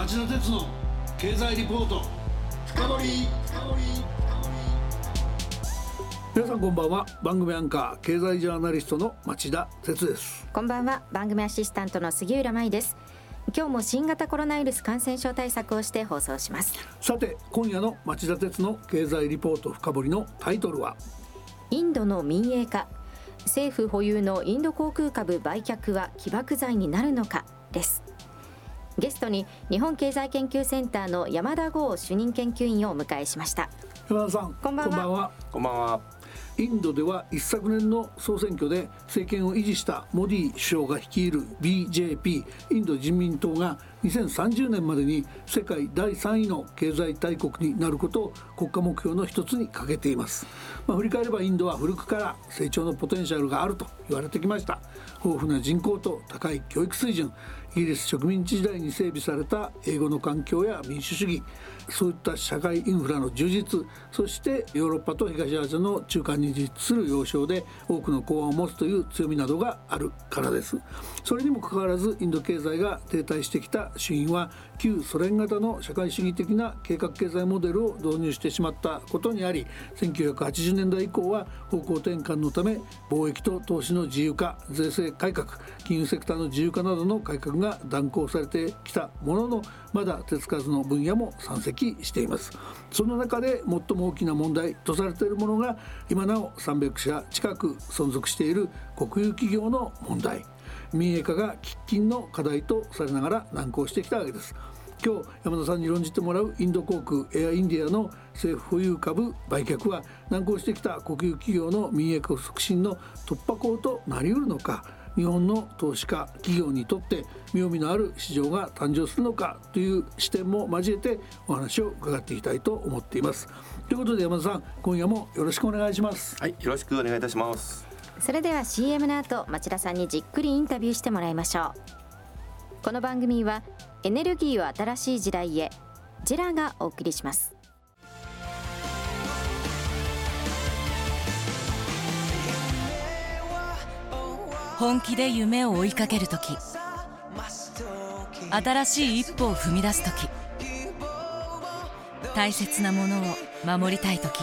町田鉄の経済リポート。深掘皆さんこんばんは。番組アンカー経済ジャーナリストの町田鉄です。こんばんは。番組アシスタントの杉浦舞です。今日も新型コロナウイルス感染症対策をして放送します。さて今夜の町田鉄の経済リポート深掘りのタイトルは？インドの民営化。政府保有のインド航空株売却は起爆剤になるのか？ですゲストに日本経済研究センターの山田剛主任研究員をお迎えしました。山田さんこんばんは。こんばんは。インドでは一昨年の総選挙で政権を維持したモディ首相が率いる BJP インド人民党が2030年までに世界第3位の経済大国になることを国家目標の一つに掲げています、まあ、振り返ればインドは古くから成長のポテンシャルがあると言われてきました。豊富な人口と高い教育水準。イギリス植民地時代に整備された英語の環境や民主主義。そういった社会インフラの充実。そしてヨーロッパと東アジアの中間に実する要衝で多くの港湾を持つという強みなどがあるからです。それにもかかわらずインド経済が停滞してきた主因は旧ソ連型の社会主義的な計画経済モデルを導入してしまったことにあり1980年代以降は方向転換のため貿易と投資の自由化税制改革金融セクターの自由化などの改革が断行されてきたもののまだ手つかずの分野も山積していますその中で最も大きな問題とされているものが今なお300社近く存続している国有企業の問題民営化が喫緊の課題とされながら難航してきたわけです。今日山田さんに論じてもらうインド航空エアインディアの政府保有株売却は難航してきた国有企業の民営化促進の突破口となりうるのか。日本の投資家企業にとって妙味のある市場が誕生するのかという視点も交えてお話を伺っていきたいと思っています。ということで山田さん今夜もよろしくお願いします。はいよろしくお願いいたします。それでは CM の後町田さんにじっくりインタビューしてもらいましょう。この番組はエネルギーを新しい時代へジェラがお送りします。本気で夢を追いかける時新しい一歩を踏み出す時大切なものを守りたい時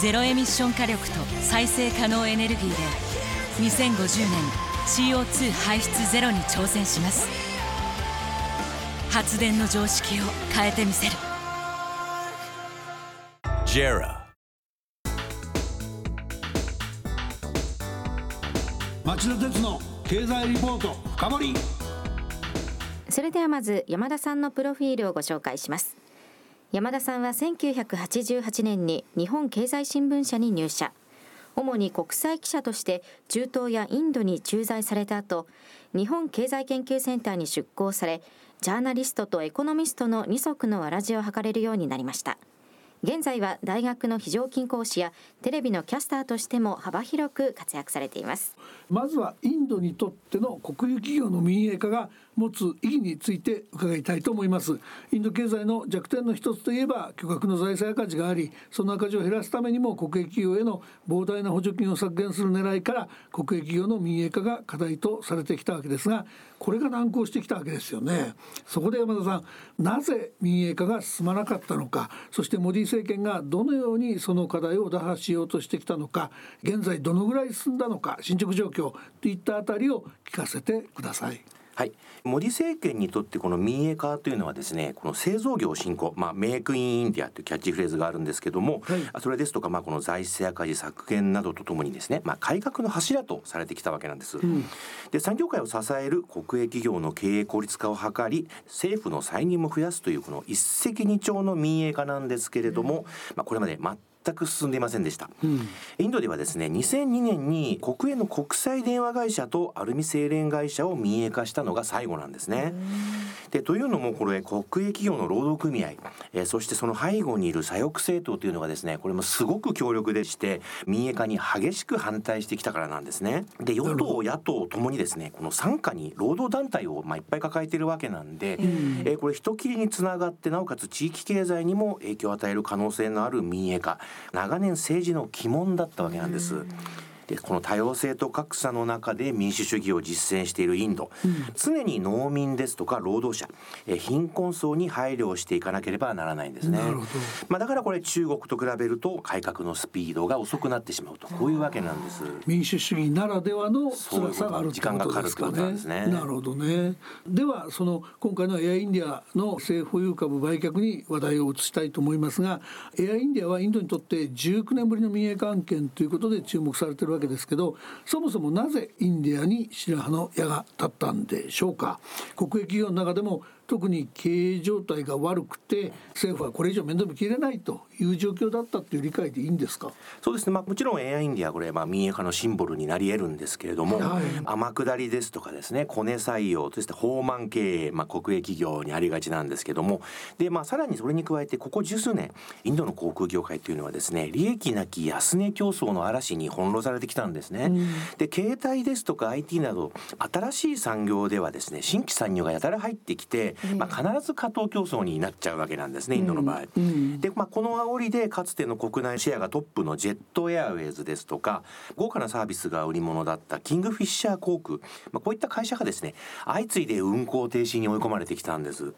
ゼロエミッション火力と再生可能エネルギーで2050年 CO2 排出ゼロに挑戦します。発電の常識を変えてみせる。JERA 町田鉄の経済リポート深掘それではまず山田さんのプロフィールをご紹介します山田さんは1988年に日本経済新聞社に入社。主に国際記者として中東やインドに駐在された後日本経済研究センターに出向されジャーナリストとエコノミストの二足のわらじを図れるようになりました。現在は大学の非常勤講師やテレビのキャスターとしても幅広く活躍されています。まずはインドにとっての国有企業の民営化が持つ意義について伺いたいと思いますインド経済の弱点の一つといえば巨額の財政赤字がありその赤字を減らすためにも国営企業への膨大な補助金を削減する狙いから国営企業の民営化が課題とされてきたわけですがこれが難航してきたわけですよねそこで山田さんなぜ民営化が進まなかったのかそしてモディ政権がどのようにその課題を打破しようとしてきたのか現在どのぐらい進んだのか進捗状況といったあたりを聞かせてください。はい、モディ政権にとってこの民営化というのはですねこの製造業振興、まあ、メイクインインディアというキャッチフレーズがあるんですけども、はい、それですとか、まあ、この財政赤字削減などとともにですね、まあ、改革の柱とされてきたわけなんです。うん、で産業界を支える国営企業の経営効率化を図り政府の歳入も増やすというこの一石二鳥の民営化なんですけれども、まあ、これまで全く進んでいませんでした、うん、インドではですね2002年に国営の国際電話会社とアルミ精錬会社を民営化したのが最後なんですね。でというのもこれ国営企業の労働組合、えー、そしてその背後にいる左翼政党というのがですねこれもすごく強力でして民営化に激しく反対してきたからなんですね。で与党野党ともにですねこの傘下に労働団体をまあいっぱい抱えているわけなんで、うん、えー、これ人切りにつながってなおかつ地域経済にも影響を与える可能性のある民営化長年政治の鬼門だったわけなんです。うんでこの多様性と格差の中で民主主義を実践しているインド、うん、常に農民ですとか労働者え貧困層に配慮をしていかなければならないんですね。まあ、だからこれ中国と比べると改革のスピードが遅くなってしまうとこういうわけなんです。民主主義ならではの辛さがある時間がかかるってことなんですね。なるほどね。ではその今回のエアインディアの政府保有株売却に話題を移したいと思いますがエアインディアはインドにとって19年ぶりの民営関係ということで注目されているわけですけどそもそもなぜインディアに白羽の矢が立ったんでしょうか。国営企業の中でも特に経営状態が悪くて政府はこれ以上面倒見きれないという状況だったという理解でいいんですか？そうですね、まあ、もちろんエアインディアこれまあ民営化のシンボルになり得るんですけれども、はい、天下りですとかですねコネ採用そして放満経営、まあ、国営企業にありがちなんですけどもで、まあ、さらにそれに加えてここ十数年インドの航空業界というのはですね利益なき安値競争の嵐に翻弄されてきたんですね。うん、で携帯ですとか IT など新しい産業ではですね新規参入がやたら入ってきて、まあ、必ず過当競争になっちゃうわけなんですねインドの場合。うん、で、まあ、この煽りでかつての国内シェアがトップのジェットエアウェイズですとか豪華なサービスが売り物だったキングフィッシャー航空、まあ、こういった会社がですね相次いで運航停止に追い込まれてきたんです。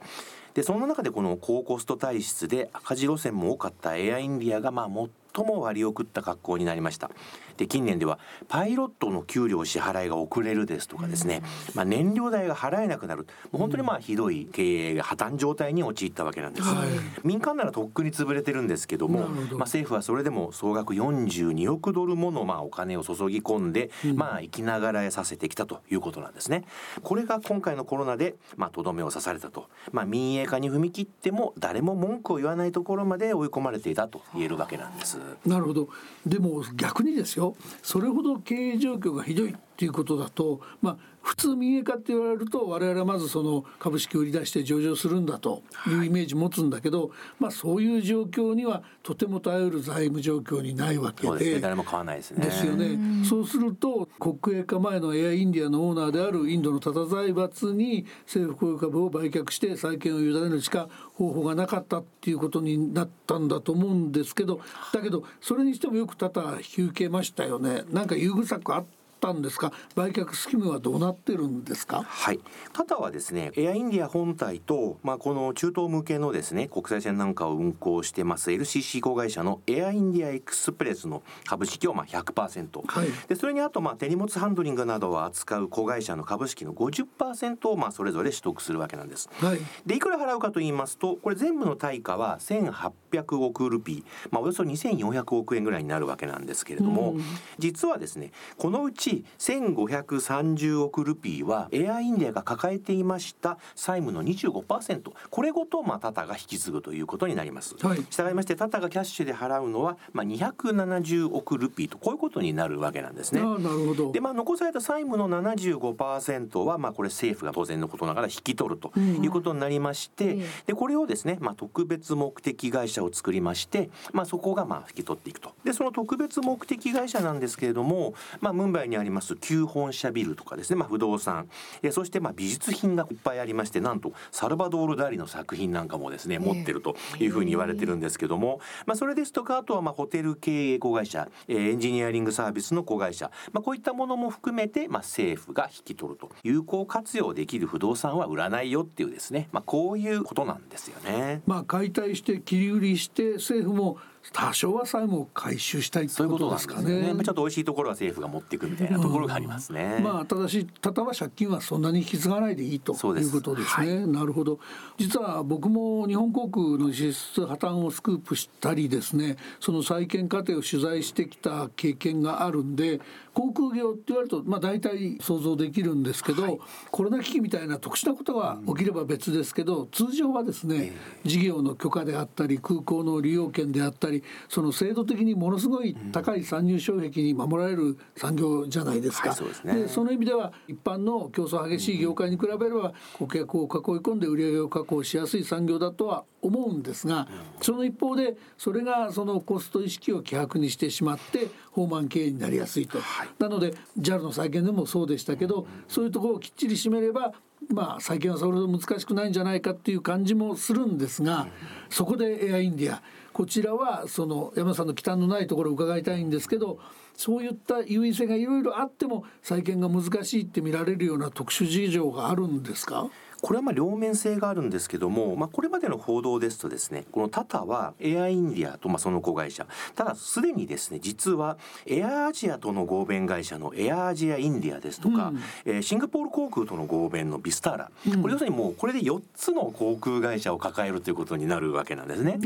でその中でこの高コスト体質で赤字路線も多かったエアインディアがまあ最も割を食った格好になりました。で近年ではパイロットの給料支払いが遅れるですとかですね、まあ、燃料代が払えなくなる。もう本当にまあひどい経営が破綻状態に陥ったわけなんです、はい、民間ならとっくに潰れてるんですけどもまあ、政府はそれでも総額42億ドルものまあお金を注ぎ込んで、まあ生きながらえさせてきたということなんですね。これが今回のコロナでまあとどめを刺されたと、まあ、民営化に踏み切っても誰も文句を言わないところまで追い込まれていたと言えるわけなんですなるほど。でも逆にですよ。それほど経営状況がひどい。っていうことだとまあ普通民営化って言われると我々はまずその株式を売り出して上場するんだというイメージ持つんだけど、はい、まあそういう状況にはとても頼る財務状況にないわけで、ね、誰も買わないですね。ですよね。そうすると国営化前のエアインディアのオーナーであるインドのタタ財閥に政府公有株を売却して債権を委ねるしか方法がなかったっていうことになったんだと思うんですけどだけどそれにしてもよくタタ引き受けましたよね。なんか優遇策あっったんですか？売却スキムはどうなってるんですか？はい。タタはですねエアインディア本体と、まあ、この中東向けのですね国際線なんかを運航してます LCC 子会社のエアインディアエクスプレスの株式をまあ100%、はい、でそれにあとまあ手荷物ハンドリングなどを扱う子会社の株式の50%をまあそれぞれ取得するわけなんです。はい、でいくら払うかと言いますとこれ全部の対価は1800億ルピー、まあ、およそ2400億円ぐらいになるわけなんですけれども、実はですねこのうちち1530億ルピーはエアインディアが抱えていました債務の25%これごとまあタタが引き継ぐということになります。はい、従いましてタタがキャッシュで払うのはまあ270億ルピーとこういうことになるわけなんですね。なるほどでまあ残された債務の75%はまあこれ政府が当然のことながら引き取るということになりまして、うん、でこれをですねまあ特別目的会社を作りましてまあそこがまあ引き取っていくと。でその特別目的会社なんですけれどもまあムンバイににあります旧本社ビルとかですね、まあ、不動産。えそしてまあ美術品がいっぱいありましてなんとサルバドール・ダリの作品なんかもですね持ってるというふうに言われてるんですけども、まあ、それですとかあとはまあホテル経営子会社エンジニアリングサービスの子会社、まあ、こういったものも含めてまあ政府が引き取ると有効活用できる不動産は売らないよっていうですね、まあ、こういうことなんですよね。まあ、解体して切り売りして政府も多少は債務を回収したいということですかね。ねちょっと美味しいところは政府が持っていくみたいなところがありますね。うん、まあただしただは借金はそんなに引き継がないでいいということですね。はい、なるほど。実は僕も日本航空の実質破綻をスクープしたりですね、その再建過程を取材してきた経験があるんで、航空業って言われるとまあ大体想像できるんですけど、はい、コロナ危機みたいな特殊なことが起きれば別ですけど、通常はですね、事業の許可であったり空港の利用権であったりりその制度的にものすごい高い参入障壁に守られる産業じゃないですか。はいそうですね。でその意味では一般の競争激しい業界に比べれば顧客を囲い込んで売り上げを確保しやすい産業だとは思うんですがその一方でそれがそのコスト意識を希薄にしてしまって放満経営になりやすいと。なので JAL の再建でもそうでしたけどそういうところをきっちり締めればまあ再建はそれほど難しくないんじゃないかっていう感じもするんですがそこでエアインディアこちらはその山さんの忌憚のないところを伺いたいんですけどそういった優位性がいろいろあっても再建が難しいって見られるような特殊事情があるんですか？これはまあ両面性があるんですけども、まあ、これまでの報道ですとですねこのタタはエアインディアとまあその子会社。ただすでにですね実はエアアジアとの合弁会社のエアアジアインディアですとか、うん。えーシンガポール航空との合弁のビスターラ、これ要するにもうこれで4つの航空会社を抱えるということになるわけなんですね。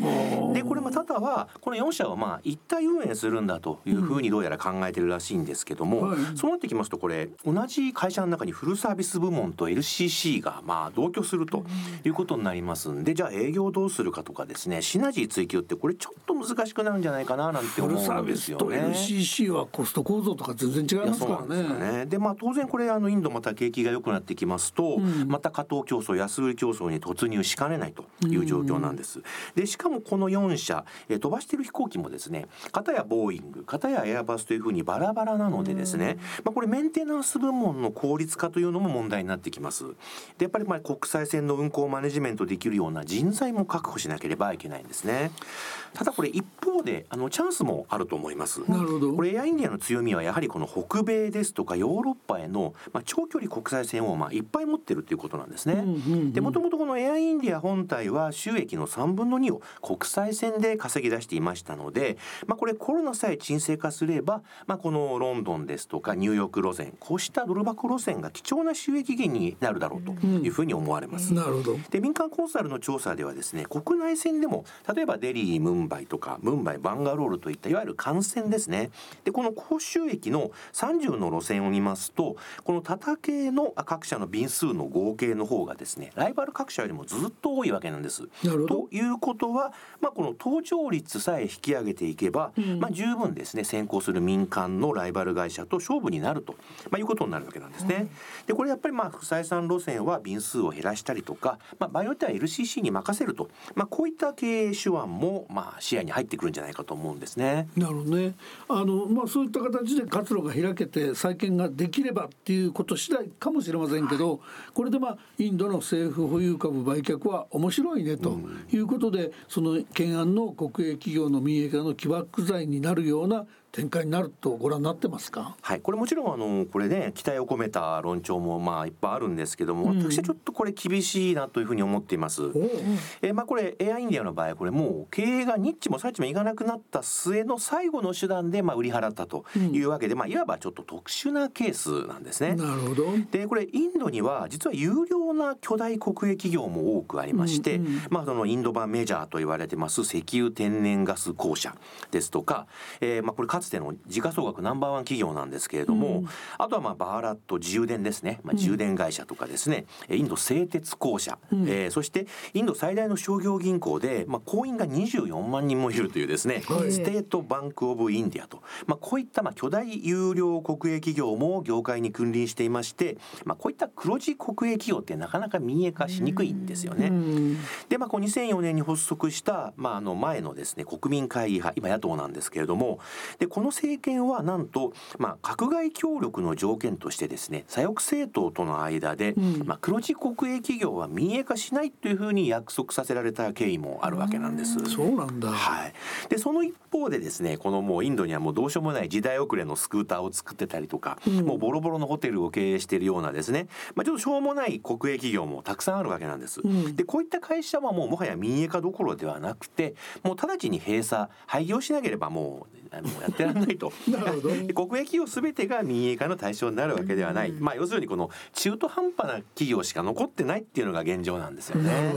でこれまあタタはこの4社はまあ一体運営するんだというふうにどうやら考えてるらしいんですけども、はい。そうなってきますとこれ同じ会社の中にフルサービス部門と LCC がまあ同居するということになりますんでじゃあ営業どうするかとかですねシナジー追求ってこれちょっと難しくなるんじゃないかななんて思うんでビスとすよね。LCC はコスト構造とか全然違いますからそうなんでね。ね。でまあ当然これあのインドまた景気が良くなってきますと、んまた過当競争安売り競争に突入しかねないという状況なんです。でしかもこの4社、えー飛ばしている飛行機もですね片やボーイング片やエアバスというふうにバラバラなのでですね、まあこれメンテナンス部門の効率化というのも問題になってきます。でやっぱりまあ国際線の運航マネジメントできるような人材も確保しなければいけないんですね。ただこれ一方であのチャンスもあると思います。なるほどこれエアインディアの強みはやはりこの北米ですとかヨーロッパへの、まあ、長距離国際線をまあいっぱい持ってるということなんですね。でもともとこのエアインディア本体は収益の3分の2を国際線で稼ぎ出していましたので、まあ、これコロナさえ沈静化すれば、まあ、このロンドンですとかニューヨーク路線こうしたドル箱路線が貴重な収益源になるだろうというふうに思われます。なるほど。で民間コンサルの調査ではですね国内線でも例えばデリームンバイとかムンバイバンガロールといったいわゆる幹線ですねでこの高収益の30の路線を見ますとこのタタ系の各社の便数の合計の方がですねライバル各社よりもずっと多いわけなんです。なるほどということは、まあ、この搭乗率さえ引き上げていけば、まあ、十分ですね先行する民間のライバル会社と勝負になると、まあ、いうことになるわけなんですね。でこれやっぱりまあ不採算路線は便数を減らしたりとか、まあ、場合によっては LCC に任せると、まあ、こういった経営手腕もまあ視野に入ってくるんじゃないかと思うんですね。なるほどね。あのまあそういった形で活路が開けて再建ができればっていうこと次第かもしれませんけど、これでまあインドの政府保有株売却は面白いねということで、その懸案の国営企業の民営化の起爆剤になるような展開になるとご覧になってますか？はい、これもちろんあのこれね期待を込めた論調もまあいっぱいあるんですけども、うん私はちょっとこれ厳しいなというふうに思っています。えーまあこれエアインディアの場合これもう経営がニッチもサイチもいかなくなった末の最後の手段でまあ売り払ったというわけで、まあいわばちょっと特殊なケースなんですね。なるほど。でこれインドには実は優良な巨大国営企業も多くありまして、うんうんまあ、そのインド版メジャーと言われてます石油天然ガス公社ですとか、えーまあ、これかつての時価総額ナンバーワン企業なんですけれども、うん。あとはまあバーラット重電ですね、まあ、重電会社とかですね、えーインド製鉄公社、うん。えーそしてインド最大の商業銀行で、まあ、行員が24万人もいるというですね、はい。ステートバンク・オブ・インディアと、まあ、こういったまあ巨大優良国営企業も業界に君臨していまして、まあ、こういった黒字国営企業ってなかなか民営化しにくいんですよね。うん。でまあこう2004年に発足した、まあ、あの前のですね国民会議派今野党なんですけれどもでこの政権はなんと、まあ、閣外協力の条件としてですね左翼政党との間で、うんまあ、黒字国営企業は民営化しないというふうに約束させられた経緯もあるわけなんです。そうなんだ。はい、でその一方でですねこのもうインドにはもうどうしようもない時代遅れのスクーターを作ってたりとか、うんもうボロボロのホテルを経営しているようなですね、まあ、ちょっとしょうもない国営企業もたくさんあるわけなんです。うんでこういった会社はもうもはや民営化どころではなくてもう直ちに閉鎖廃業しなければもうもうやってらんないと。国営企業すべてが民営化の対象になるわけではない、まあ要するにこの中途半端な企業しか残ってないっていうのが現状なんですよね。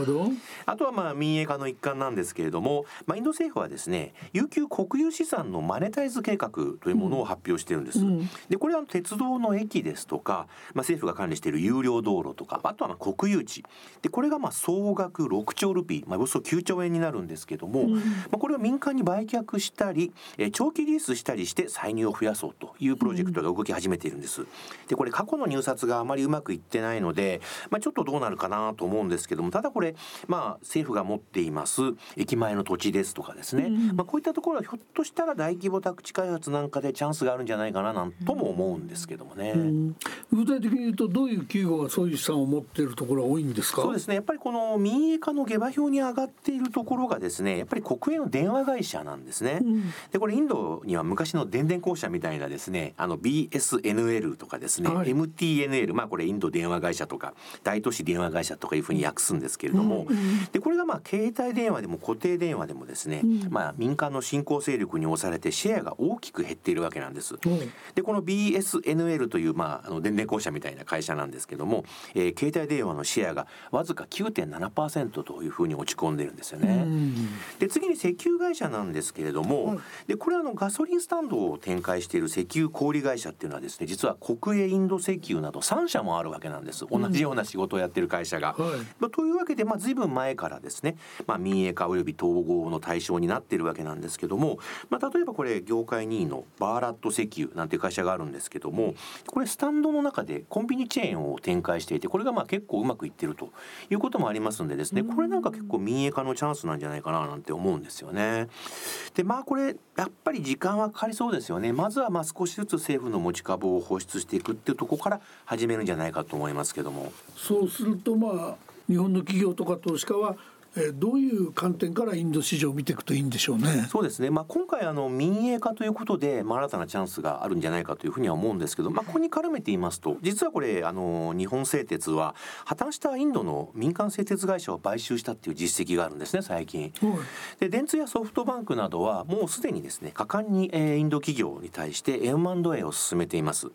あとはまあ民営化の一環なんですけれども、まあ、インド政府はですね有給国有資産のマネタイズ計画というものを発表してるんです。うん。でこれは鉄道の駅ですとか、まあ、政府が管理している有料道路とかあとはまあ国有地。でこれがまあ総額6兆ルピー、まあ、およそ9兆円になるんですけども、まあ、これを民間に売却したり、えー長期リースしたりして歳入を増やそうというプロジェクトが動き始めているんです。でこれ過去の入札があまりうまくいってないので、まあ、ちょっとどうなるかなと思うんですけどもただこれ、まあ、政府が持っています駅前の土地ですとかですね、まあ、こういったところはひょっとしたら大規模宅地開発なんかでチャンスがあるんじゃないかななんとも思うんですけどもね。具体的に言うとどういう企業がそういう資産を持っているところが多いんですか？そうですねやっぱりこの民営化の下馬評に上がっているところがですねやっぱり国営の電話会社なんですね。でこれインドには昔の電電公社みたいなですねあの BSNL とかですね、はい。MTNL まあこれインド電話会社とか大都市電話会社とかいうふうに訳すんですけれども、でこれがまあ携帯電話でも固定電話でもですね、まあ民間の新興勢力に押されてシェアが大きく減っているわけなんです。う。んでこの BSNL という、まあ、あの電電公社みたいな会社なんですけども、えー携帯電話のシェアがわずか9.7%というふうに落ち込んでるんですよね。で次に石油会社なんですけれども、でこれはあのガソリンスタンドを展開している石油小売会社っていうのはですね実は国営インド石油など3社もあるわけなんです同じような仕事をやってる会社が。はいまあ、というわけで、まあ、随分前からですね、まあ、民営化および統合の対象になっているわけなんですけども、まあ、例えばこれ業界2位のバーラット石油なんていう会社があるんですけどもこれスタンドの中でコンビニチェーンを展開していてこれがまあ結構うまくいってるということもありますんでですねこれなんか結構民営化のチャンスなんじゃないかななんて思うんですよね。でまあこれやっぱり時間はかかりそうですよね。まずはまあ少しずつ政府の持ち株を放出していくっていうところから始めるんじゃないかと思いますけども。そうするとまあ日本の企業とか投資家は、えーどういう観点からインド市場を見ていくといいんでしょうね？そうですね、まあ、今回あの民営化ということで、まあ、新たなチャンスがあるんじゃないかというふうには思うんですけど、まあ、ここに絡めて言いますと実はこれあの日本製鉄は破綻したインドの民間製鉄会社を買収したっていう実績があるんですね最近。はいで電通やソフトバンクなどはもうすでにですね果敢に、えーインド企業に対して M&A を進めています。ま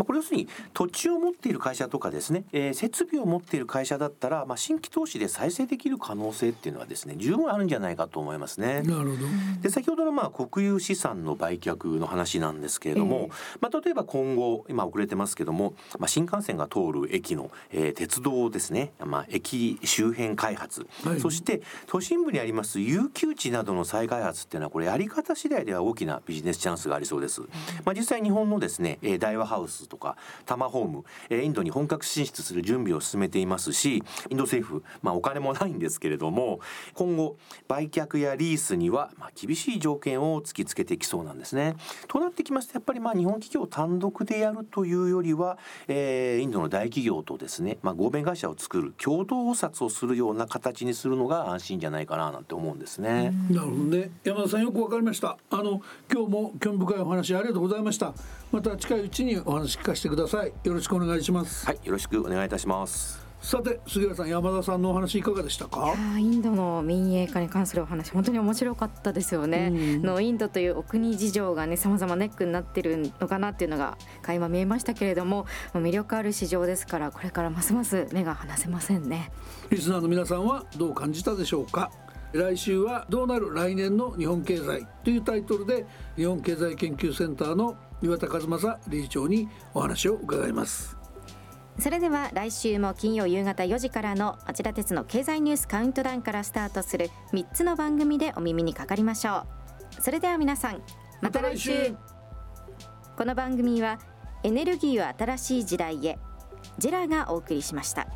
あ、これ要するに土地を持っている会社とかですね、えー設備を持っている会社だったら、まあ、新規投資で再生できる可能性っていうのはですね十分あるんじゃないかと思いますね。なるほど。で先ほどのまあ国有資産の売却の話なんですけれども、まあ、例えば今後今遅れてますけども、まあ、新幹線が通る駅の、えー鉄道ですね、まあ、駅周辺開発、はいそして都心部にあります有給地などの再開発っていうのはこれやり方次第では大きなビジネスチャンスがありそうです。まあ、実際日本のですね、えー大和ハウスとかタマホーム、えーインドに本格進出する準備を進めていますしインド政府、まあ、お金もないんですけれども今後売却やリースにはまあ厳しい条件を突きつけてきそうなんですね。となってきますとやっぱりまあ日本企業単独でやるというよりは、えーインドの大企業とですね、まあ、合弁会社を作る共同査察をするような形にするのが安心じゃないかななんて思うんですね。なるほどね。山田さんよくわかりました。あの今日も興味深いお話ありがとうございました。また近いうちにお話聞かせてください。よろしくお願いします。はい、よろしくお願いいたします。さて杉浦さん山田さんのお話いかがでしたか？インドの民営化に関するお話本当に面白かったですよね。うんのインドというお国事情がね様々ネックになってるのかなっていうのが垣間見えましたけれども魅力ある市場ですからこれからますます目が離せませんね。リスナーの皆さんはどう感じたでしょうか？来週はどうなる来年の日本経済というタイトルで日本経済研究センターの岩田和正理事長にお話を伺いますそれでは来週も金曜夕方4時からの町田鉄の経済ニュースカウントダウンからスタートする3つの番組でお耳にかかりましょう。それでは皆さんまた来週,、また来週。この番組はエネルギーを新しい時代へジェラがお送りしました